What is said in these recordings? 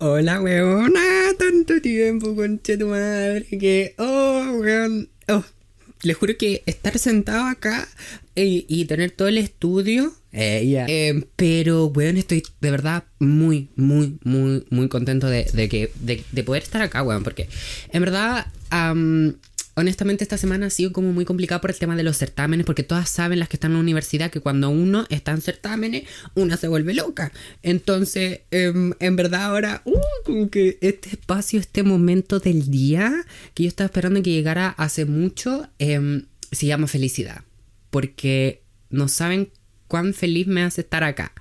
Hola, weona, tanto tiempo, concha tu madre, que, oh, weón, oh, les juro que estar sentado acá y, y tener todo el estudio, eh, eh, pero, weón, estoy de verdad muy, muy, muy, muy contento de, de que, de, de poder estar acá, weón, porque en verdad, am, honestamente esta semana ha sido como muy complicada por el tema de los certámenes, porque todas saben las que están en la universidad que cuando uno está en certámenes, una se vuelve loca. Entonces, em, en verdad ahora, uh, como que este espacio, este momento del día que yo estaba esperando que llegara hace mucho, em, se llama felicidad, porque no saben cuán feliz me hace estar acá.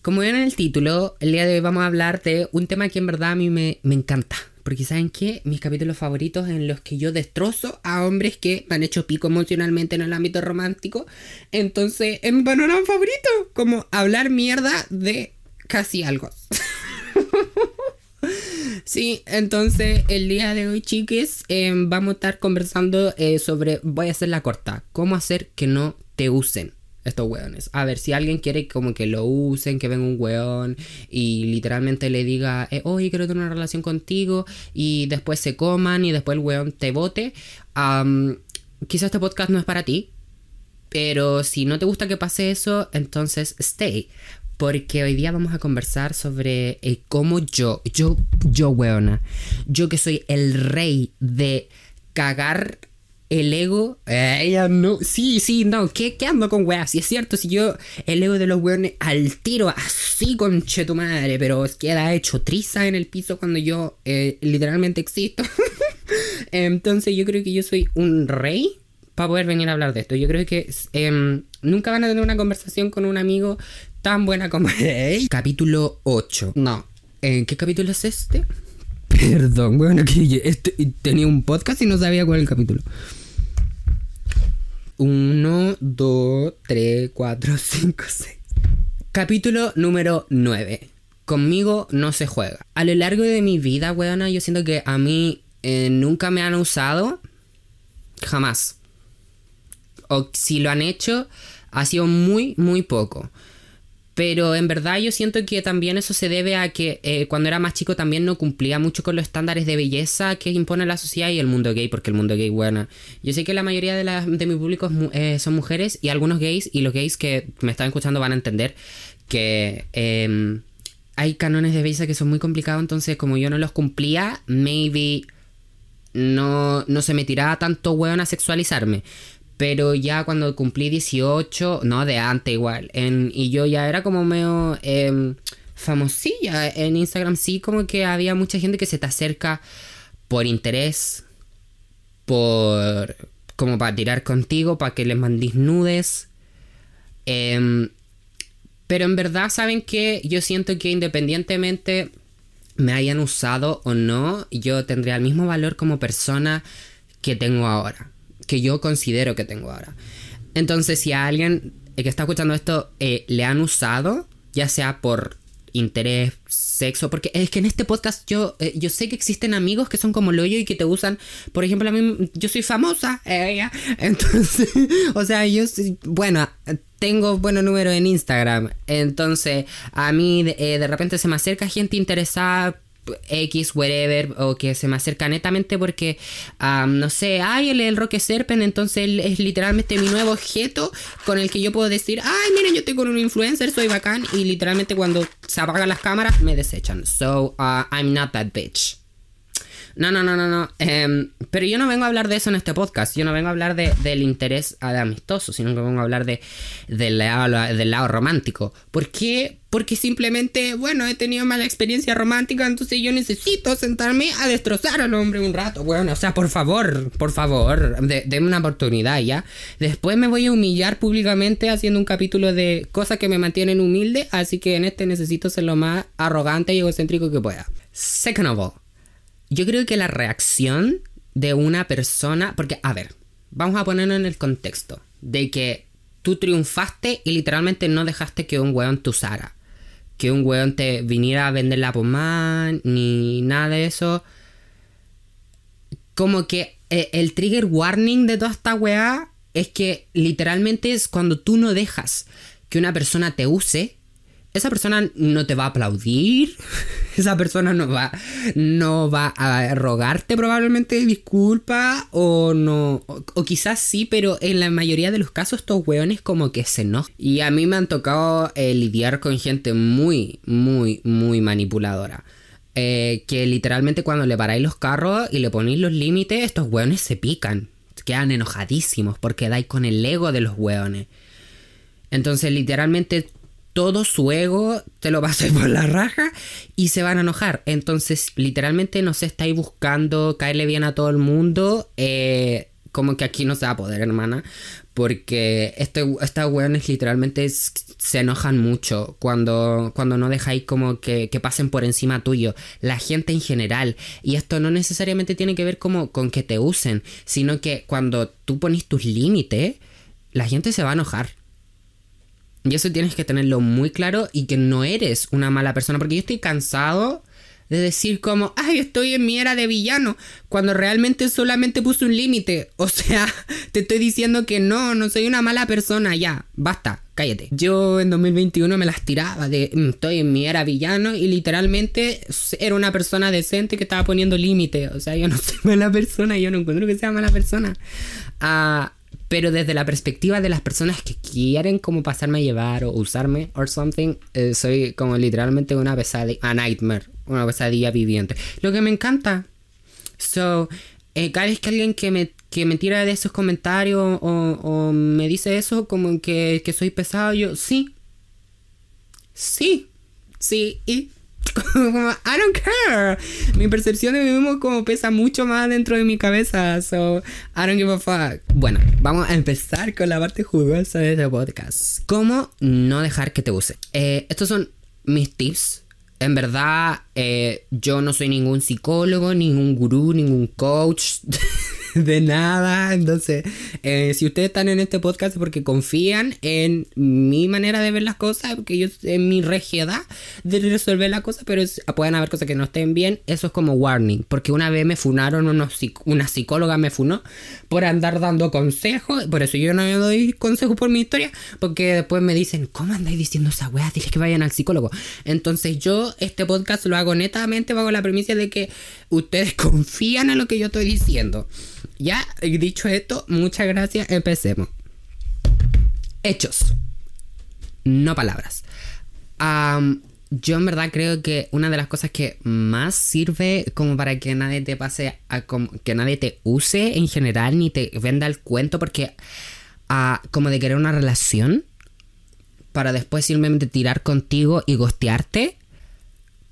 Como ven en el título, el día de hoy vamos a hablar de un tema que en verdad a mí me, me encanta. Porque ¿saben qué? Mis capítulos favoritos en los que yo destrozo a hombres que me han hecho pico emocionalmente en el ámbito romántico. Entonces, en mi panorama favorito, como hablar mierda de casi algo. Sí, entonces el día de hoy, chiques, eh, vamos a estar conversando eh, sobre, voy a hacer la corta, cómo hacer que no te usen estos weones. A ver, si alguien quiere como que lo usen, que venga un weón y literalmente le diga, eh, oye, quiero tener una relación contigo y después se coman y después el weón te vote, um, quizás este podcast no es para ti, pero si no te gusta que pase eso, entonces stay. Porque hoy día vamos a conversar sobre eh, cómo yo, yo, yo, weona, yo que soy el rey de cagar el ego, eh, ella no, sí, sí, no, ¿qué, qué ando con weas? Si es cierto, si yo, el ego de los weones al tiro, así con tu madre, pero queda hecho triza en el piso cuando yo eh, literalmente existo. Entonces yo creo que yo soy un rey para poder venir a hablar de esto. Yo creo que eh, nunca van a tener una conversación con un amigo tan buena como... Hey. Capítulo 8. No. ¿En qué capítulo es este? Perdón, bueno, que este- tenía un podcast y no sabía cuál es el capítulo. 1, 2, 3, 4, 5, 6. Capítulo número 9. Conmigo no se juega. A lo largo de mi vida, weona, yo siento que a mí eh, nunca me han usado. Jamás. O si lo han hecho, ha sido muy, muy poco. Pero en verdad yo siento que también eso se debe a que eh, cuando era más chico también no cumplía mucho con los estándares de belleza que impone la sociedad y el mundo gay, porque el mundo gay, bueno, yo sé que la mayoría de, la- de mi público eh, son mujeres y algunos gays, y los gays que me están escuchando van a entender que eh, hay canones de belleza que son muy complicados, entonces como yo no los cumplía, maybe no, no se me tiraba tanto hueón a sexualizarme. Pero ya cuando cumplí 18, no, de antes igual. y yo ya era como medio em, famosilla. En Instagram sí, como que había mucha gente que se te acerca por interés, por. como para tirar contigo, para que les mandes nudes. Em, pero en verdad, ¿saben que Yo siento que independientemente me hayan usado o no, yo tendría el mismo valor como persona que tengo ahora. Que yo considero que tengo ahora. Entonces, si a alguien que está escuchando esto eh, le han usado, ya sea por interés, sexo, porque es que en este podcast yo, eh, yo sé que existen amigos que son como lo yo y que te usan, por ejemplo, a mí yo soy famosa, eh, entonces, o sea, yo, soy- bueno, tengo buenos números en Instagram, entonces a mí eh, de repente se me acerca gente interesada X, whatever, o que se me acerca netamente porque, no sé, ay, él es el Roque Serpen, entonces él es literalmente mi nuevo objeto con el que yo puedo decir, ay, miren, yo estoy con un influencer, soy bacán, y literalmente cuando se apagan las cámaras me desechan. So, uh, I'm not that bitch. No, no, no, no, no. Em, pero yo no vengo a hablar de eso en este podcast. Yo no vengo a hablar de, del interés ah, amistoso, sino que vengo a hablar de, del, lado, del romántico. ¿Por qué? Porque simplemente, bueno, he tenido mala experiencia romántica, entonces yo necesito sentarme a destrozar al hombre un rato. Bueno, o sea, por favor, por favor, de- una oportunidad ya. Después me voy a humillar públicamente haciendo un capítulo de cosas que me mantienen humilde, así que en este necesito ser lo más arrogante y egocéntrico que pueda. Second of all, yo creo que la reacción de una persona, porque, a ver, vamos a ponerlo en el contexto de que tú triunfaste y literalmente no dejaste que un weón te usara. Que un weón te viniera a vender la pomada, ni nada de eso. Como que eh, el trigger warning de toda esta weá es que literalmente es cuando tú no dejas que una persona te use, esa persona no te va a aplaudir, esa persona no va, no va a rogarte probablemente disculpa o no, o, quizás sí, pero en la mayoría de los casos estos weones como que se enojan. Y a mí me han tocado eh, lidiar con gente muy, muy, muy manipuladora. Eh, que literalmente cuando le paráis los carros y le ponéis los límites, estos weones se pican, quedan enojadísimos porque dais con el ego de los weones. Entonces literalmente todo su ego te lo pasas por la raja y se van a enojar. Entonces, literalmente no se estáis buscando caerle bien a todo el mundo. Eh, como que aquí no se va a poder, hermana. Porque este, estas weones literalmente se enojan mucho cuando, cuando no dejáis como que, que, pasen por encima tuyo. La gente en general. Y esto no necesariamente tiene que ver como con que te usen, sino que cuando tú pones tus límites, la gente se va a enojar. Y eso tienes que tenerlo muy claro y que no eres una mala persona. Porque yo estoy cansado de decir como, ay, estoy en mi era de villano, cuando realmente solamente puse un límite. O sea, te estoy diciendo que no, no soy una mala persona, ya, basta, cállate. Yo en 2021 me las tiraba de, mm, estoy en mi era villano y literalmente era una persona decente que estaba poniendo límite. O sea, yo no soy mala persona, yo no encuentro que sea mala persona. Ah, pero desde la perspectiva de las personas que quieren como pasarme a llevar o usarme or something, eh, soy como literalmente una pesadilla, a nightmare, una pesadilla viviente. Lo que me encanta. So, eh, cada vez que alguien que me, que me tira de esos comentarios o, me dice eso, como que, que soy pesado, yo, sí. Sí. Sí. Y I don't care. Mi percepción de mí mismo como pesa mucho más dentro de mi cabeza. So, I don't give a fuck. Bueno, vamos a empezar con la parte jugosa de este podcast. ¿Cómo no dejar que te use? Eh, estos son mis tips. En verdad, eh, yo no soy ningún psicólogo, ningún gurú, ningún coach. de nada. Entonces, eh, si ustedes están en este podcast porque confían en mi manera de ver las cosas, porque yo en mi regiedad de resolver las cosas, pero pueden haber cosas que no estén bien. Eso es como warning, porque una vez me funaron, una psicóloga me funó por andar dando consejos. Por eso yo no doy consejos por mi historia, porque después me dicen, ¿cómo andáis diciendo esa weá? Dile que vayan al psicólogo. Entonces, yo este podcast lo hago netamente bajo la premisa de que ustedes confían en lo que yo estoy diciendo. Ya dicho esto, muchas gracias, empecemos. Hechos, no palabras. yo en verdad creo que una de las cosas que más sirve como para que nadie te pase que nadie te use en general ni te venda el cuento porque uh, como de querer una relación para después simplemente tirar contigo y gostearte.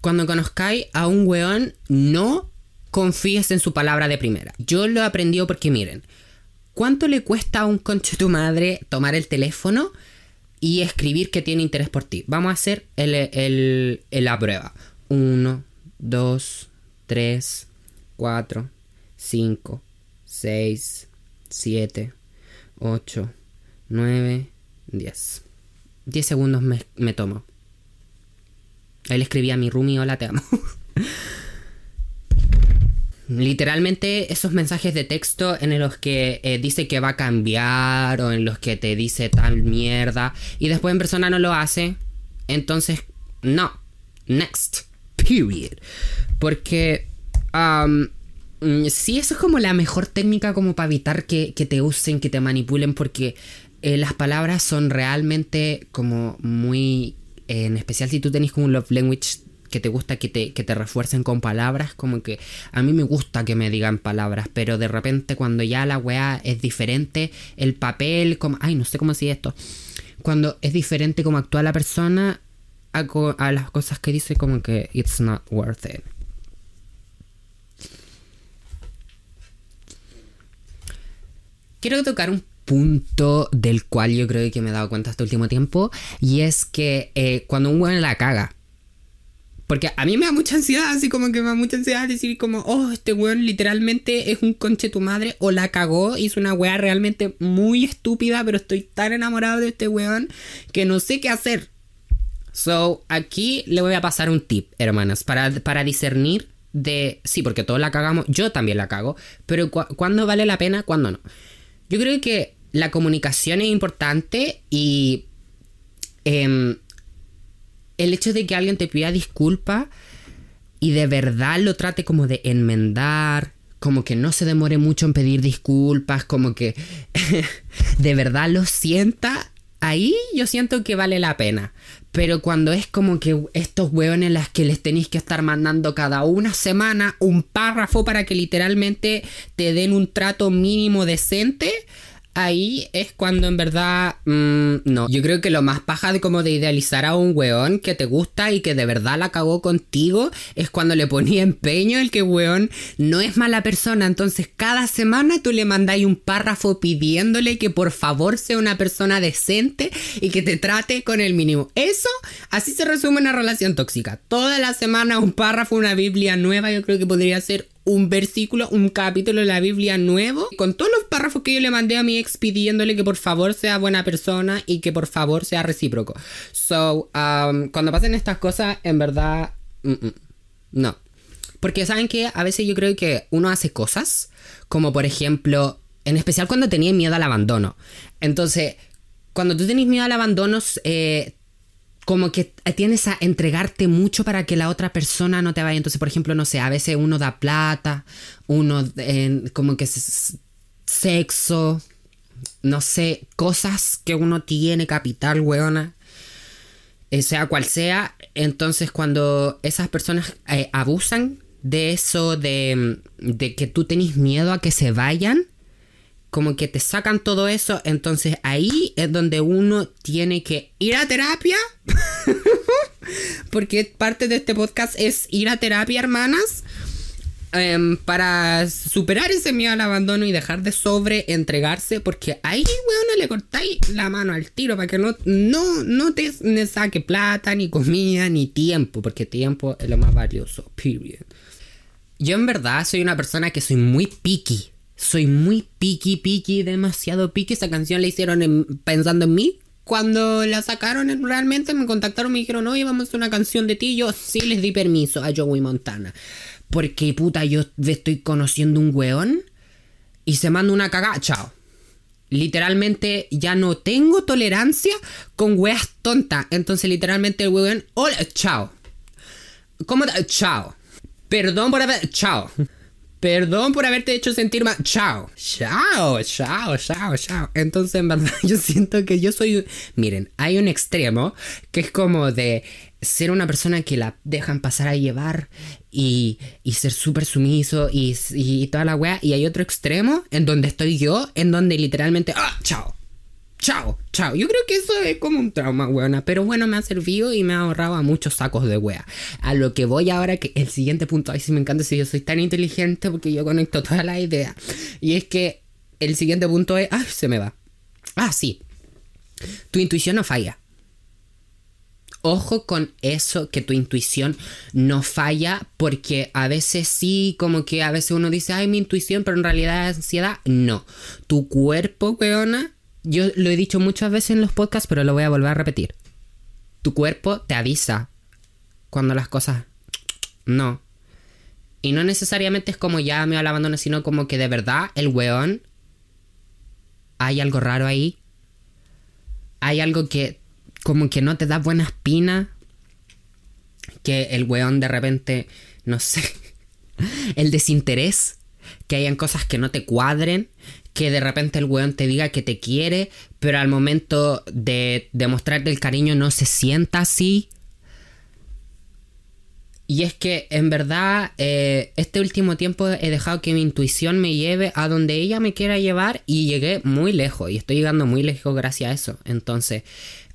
Cuando conozcáis a un weón, no confíes en su palabra de primera. Yo lo he aprendido porque miren, ¿cuánto le cuesta a un conche tu madre tomar el teléfono y escribir que tiene interés por ti? Vamos a hacer el, la prueba. 1, 2, 3, 4, 5, 6, 7, 8, 9, 10. 10 segundos me, me tomo. Él escribía a mi roomie, hola, te amo. Literalmente esos mensajes de texto en los que eh, dice que va a cambiar o en los que te dice tal mierda y después en persona no lo hace. Entonces, no. Next. Period. Porque... Um, sí, eso es como la mejor técnica como para evitar que, te usen, que te manipulen porque eh, las palabras son realmente como muy... en especial si tú tenés como un love language que te gusta que te, que te refuercen con palabras, como que a mí me gusta que me digan palabras, pero de repente cuando ya la weá es diferente, el papel, como, ay, no sé cómo decir esto, cuando es diferente como actúa la persona a, las cosas que dice, como que it's not worth it. Quiero tocar un punto del cual yo creo que me he dado cuenta este último tiempo y es que eh, cuando un weón la caga porque a mí me da mucha ansiedad, así como que me da mucha ansiedad decir como, oh, este weón literalmente es un conche tu madre o la cagó, hizo una weá realmente muy estúpida, pero estoy tan enamorado de este weón que no sé qué hacer. So, aquí le voy a pasar un tip, hermanas, para, para discernir de, sí, porque todos la cagamos, yo también la cago, pero cuándo vale la pena, cuándo no. Yo creo que la comunicación es importante y... Eh, el hecho de que alguien te pida disculpas y de verdad lo trate como de enmendar, como que no se demore mucho en pedir disculpas, como que de verdad lo sienta, ahí yo siento que vale la pena. Pero cuando es como que estos hueones las que les tenéis que estar mandando cada una semana un párrafo para que literalmente te den un trato mínimo decente, ahí es cuando en verdad mm, no. Yo creo que lo más paja de como de idealizar a un weón que te gusta y que de verdad la cagó contigo es cuando le ponía empeño el que weón no es mala persona. Entonces cada semana tú le mandáis un párrafo pidiéndole que por favor sea una persona decente y que te trate con el mínimo. Eso, así se resume una relación tóxica. Toda la semana un párrafo, una Biblia nueva, yo creo que podría ser un versículo, un capítulo de la Biblia nuevo, con todos los párrafos que yo le mandé a mi ex pidiéndole que por favor sea buena persona y que por favor sea recíproco. So, um, cuando pasen estas cosas, en verdad, no. Porque saben que a veces yo creo que uno hace cosas, como por ejemplo, en especial cuando tenía miedo al abandono. Entonces, cuando tú tenés miedo al abandono, eh, como que tienes a entregarte mucho para que la otra persona no te vaya. Entonces, por ejemplo, no sé, a veces uno da plata, uno como que sexo, no sé, cosas que uno tiene, capital, weona, eh, sea cual sea. Entonces, cuando esas personas eh, abusan de eso, de, de que tú tenés miedo a que se vayan, como que te sacan todo eso, entonces ahí es donde uno tiene que ir a terapia. Porque parte de este podcast es ir a terapia, hermanas. Em, para superar ese miedo al abandono y dejar de sobre entregarse. Porque ahí, weón, le cortáis la mano al tiro para que no, no, no te saque plata, ni comida, ni tiempo. Porque tiempo es lo más valioso. Period. Yo en verdad soy una persona que soy muy picky soy muy piqui, piqui, demasiado piqui. Esa canción la hicieron pensando en mí. Cuando la sacaron realmente me contactaron, me dijeron, oye, vamos a hacer una canción de ti. Yo sí les di permiso a Joey Montana. Porque puta, yo estoy conociendo un weón y se manda una cagada. Chao. Literalmente ya no tengo tolerancia con weas tontas. Entonces, literalmente el weón, hola, chao. ¿Cómo? Chao. Perdón por haber. Chao. Perdón por haberte hecho sentir mal. Chao. Chao, chao, chao, chao. Entonces, en verdad, yo siento que yo soy. Miren, hay un extremo que es como de ser una persona que la dejan pasar a llevar y, y ser súper sumiso y, y, toda la wea. Y hay otro extremo en donde estoy yo, en donde literalmente. ¡Ah! ¡Chao! Chao, chao. Yo creo que eso es como un trauma, weona. Pero bueno, me ha servido y me ha ahorrado a muchos sacos de wea. A lo que voy ahora, que el siguiente punto, ay, sí me encanta si yo soy tan inteligente porque yo conecto todas las ideas. Y es que el siguiente punto es, ay, se me va. Ah, sí. Tu intuición no falla. Ojo con eso, que tu intuición no falla, porque a veces sí, como que a veces uno dice, ay, mi intuición, pero en realidad es ansiedad. No. Tu cuerpo, weona, yo lo he dicho muchas veces en los podcasts, pero lo voy a volver a repetir. Tu cuerpo te avisa cuando las cosas no. Y no necesariamente es como ya me al abandono, sino como que de verdad el weón hay algo raro ahí. Hay algo que como que no te da buena espina. Que el weón de repente, no sé, el desinterés, que hayan cosas que no te cuadren, que de repente el weón te diga que te quiere, pero al momento de demostrarte el cariño no se sienta así. Y es que en verdad eh, este último tiempo he dejado que mi intuición me lleve a donde ella me quiera llevar y llegué muy lejos y estoy llegando muy lejos gracias a eso. Entonces,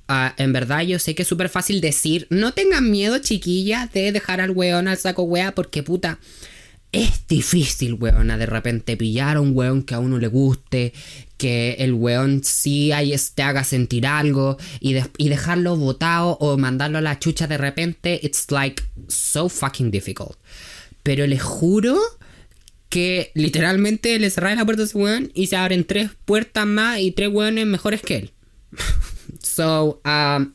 ah, en verdad yo sé que es súper fácil decir, no tengan miedo chiquilla de dejar al weón al saco wea porque puta es difícil, weón, a de repente pillar a un weón que a uno le guste, que el weón sí te haga sentir algo y, y dejarlo botado o mandarlo a la chucha de repente, it's like so fucking difficult. Pero les juro que literalmente le cerráis la puerta a ese weón y se abren tres puertas más y tres weones mejores que él. so, um,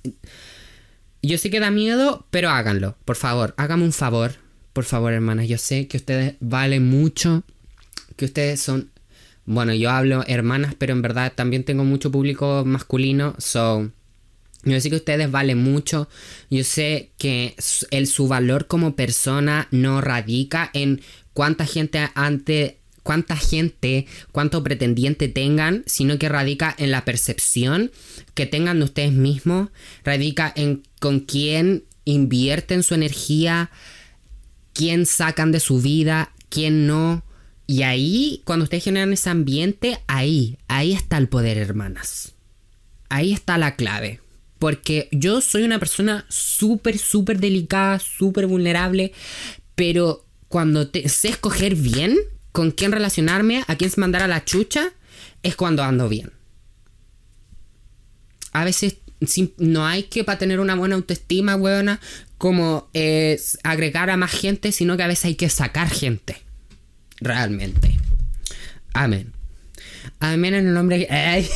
yo sé que da miedo, pero háganlo, por favor, hágame un favor por favor, hermanas, yo sé que ustedes valen mucho, que ustedes son, bueno, yo hablo hermanas, pero en verdad también tengo mucho público masculino, so, Yo sé que ustedes valen mucho. Yo sé que el, su valor como persona no radica en cuánta gente ante cuánta gente, cuánto pretendiente tengan, sino que radica en la percepción que tengan de ustedes mismos, radica en con quién invierten su energía, quién sacan de su vida, quién no. Y ahí, cuando ustedes generan ese ambiente, ahí, ahí está el poder, hermanas. Ahí está la clave. Porque yo soy una persona súper, súper delicada, súper vulnerable, pero cuando te, sé escoger bien con quién relacionarme, a quién mandar a la chucha, es cuando ando bien. A veces no hay que para tener una buena autoestima, weona, como es agregar a más gente, sino que a veces hay que sacar gente. Realmente. Amén. Amén en el nombre.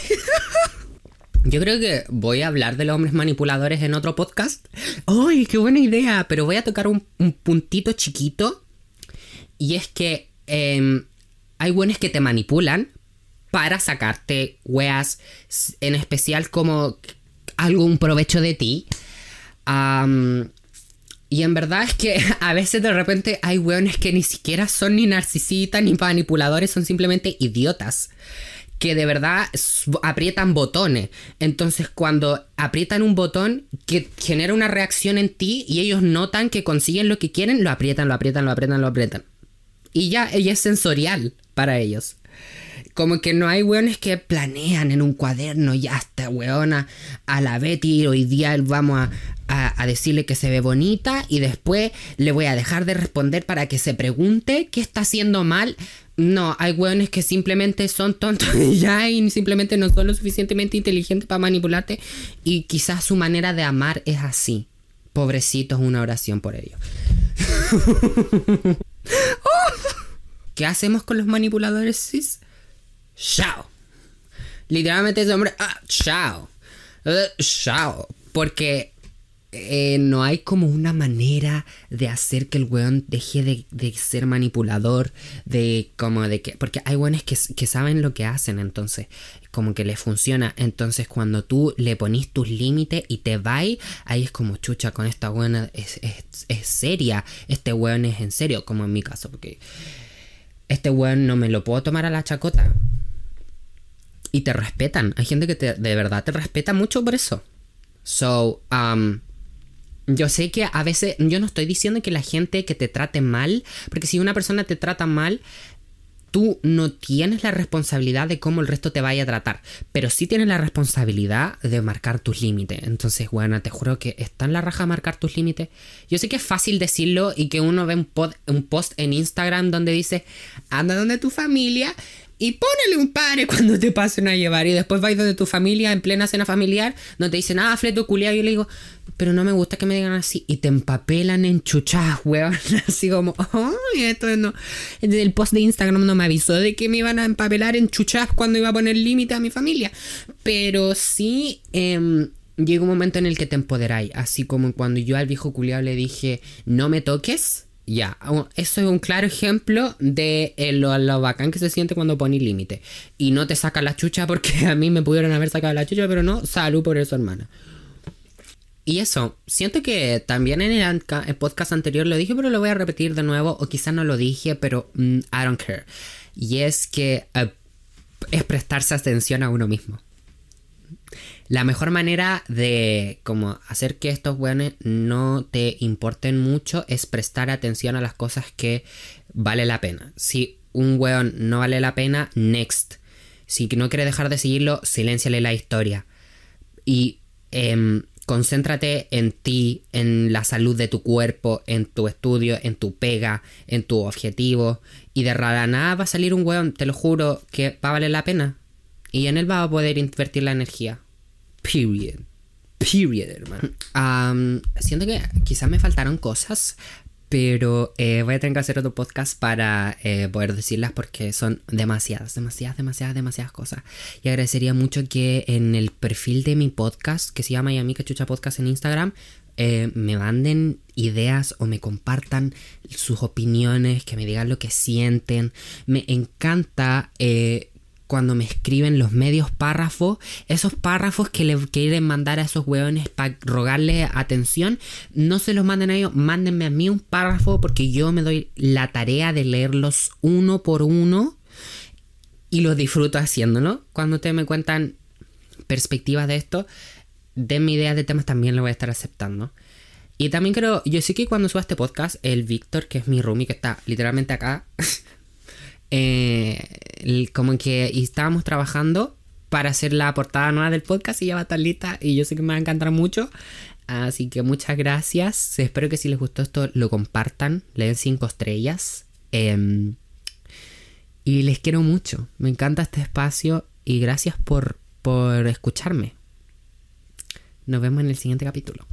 Yo creo que voy a hablar de los hombres manipuladores en otro podcast. ¡Ay, qué buena idea! Pero voy a tocar un, puntito chiquito. Y es que em, hay buenos que te manipulan para sacarte weas, en especial como algún provecho de ti. y en verdad es que a veces de repente hay weones que ni siquiera son ni narcisistas ni manipuladores, son simplemente idiotas que de verdad aprietan botones. Entonces cuando aprietan un botón que genera una reacción en ti y ellos notan que consiguen lo que quieren, lo aprietan, lo aprietan, lo aprietan, lo aprietan. Y ya, ella es sensorial para ellos. Como que no hay weones que planean en un cuaderno, ya está weona, a la Betty hoy día vamos a, a, decirle que se ve bonita y después le voy a dejar de responder para que se pregunte qué está haciendo mal. No, hay weones que simplemente son tontos y ya y simplemente no son lo suficientemente inteligentes para manipularte y quizás su manera de amar es así. Pobrecitos, una oración por ellos. ¿Qué hacemos con los manipuladores cis? Chao. Literalmente ese hombre, ah, chao. Eh, chao. Porque eh, no hay como una manera de hacer que el weón deje de, ser manipulador, de como de que... Porque hay weones que, saben lo que hacen, entonces como que les funciona. Entonces cuando tú le ponís tus límites y te vas, ahí es como chucha, con esta weón es, es seria, este weón es en serio, como en mi caso, porque este weón no me lo puedo tomar a la chacota y te respetan. Hay gente que de verdad te respeta mucho por eso. So, um, yo sé que a veces, yo no estoy diciendo que la gente que te trate mal, porque si una persona te trata mal, tú no tienes la responsabilidad de cómo el resto te vaya a tratar, pero sí tienes la responsabilidad de marcar tus límites. Entonces, bueno, te juro que está en la raja marcar tus límites. Yo sé que es fácil decirlo y que uno ve un, un post en Instagram donde dice, anda donde tu familia y ponele un padre cuando te pasen a llevar. Y después vais donde tu familia, en plena cena familiar, no te dicen, ah, fleto culiado. Yo le digo, pero no me gusta que me digan así. Y te empapelan en chuchas, weón. Así como, ay, esto no. El post de Instagram no me avisó de que me iban a empapelar en chuchas cuando iba a poner límite a mi familia. Pero sí, eh, llega un momento en el que te empoderáis. Así como cuando yo al viejo culiado le dije, no me toques ya, eso es un claro ejemplo de eh, lo, bacán que se siente cuando pones límite. Y no te saca la chucha porque a mí me pudieron haber sacado la chucha, pero no, salud por eso, hermana. Y eso, siento que también en el, podcast anterior lo dije, pero lo voy a repetir de nuevo, o quizás no lo dije, pero mm, I don't care. Y es que eh, es prestarse atención a uno mismo. La mejor manera de como hacer que estos weones no te importen mucho es prestar atención a las cosas que vale la pena. Si un weón no vale la pena, next. Si no quiere dejar de seguirlo, silénciale la historia. Y em, concéntrate en ti, en la salud de tu cuerpo, en tu estudio, en tu pega, en tu objetivo. Y de rara nada va a salir un weón, te lo juro, que va a valer la pena. Y en él va a poder invertir la energía. Period. Period, hermano. siento que quizás me faltaron cosas, pero eh, voy a tener que hacer otro podcast para eh, poder decirlas porque son demasiadas, demasiadas, demasiadas, demasiadas cosas. Y agradecería mucho que en el perfil de mi podcast, que se llama Miami Cachucha Podcast en Instagram, eh, me manden ideas o me compartan sus opiniones, que me digan lo que sienten. Me encanta cuando me escriben los medios párrafos, esos párrafos que le quieren mandar a esos hueones para rogarle atención, no se los manden a ellos, mándenme a mí un párrafo porque yo me doy la tarea de leerlos uno por uno y los disfruto haciéndolo. Cuando ustedes me cuentan perspectivas de esto, denme ideas de temas, también lo voy a estar aceptando. Y también creo, yo sé que cuando suba este podcast, el Víctor, que es mi roomie, que está literalmente acá, eh, como que estábamos trabajando para hacer la portada nueva del podcast y ya va a estar lista y yo sé que me va a encantar mucho. Así que muchas gracias. Espero que si les gustó esto lo compartan, le den 5 estrellas. Em, y les quiero mucho. Me encanta este espacio y gracias por, por escucharme. Nos vemos en el siguiente capítulo.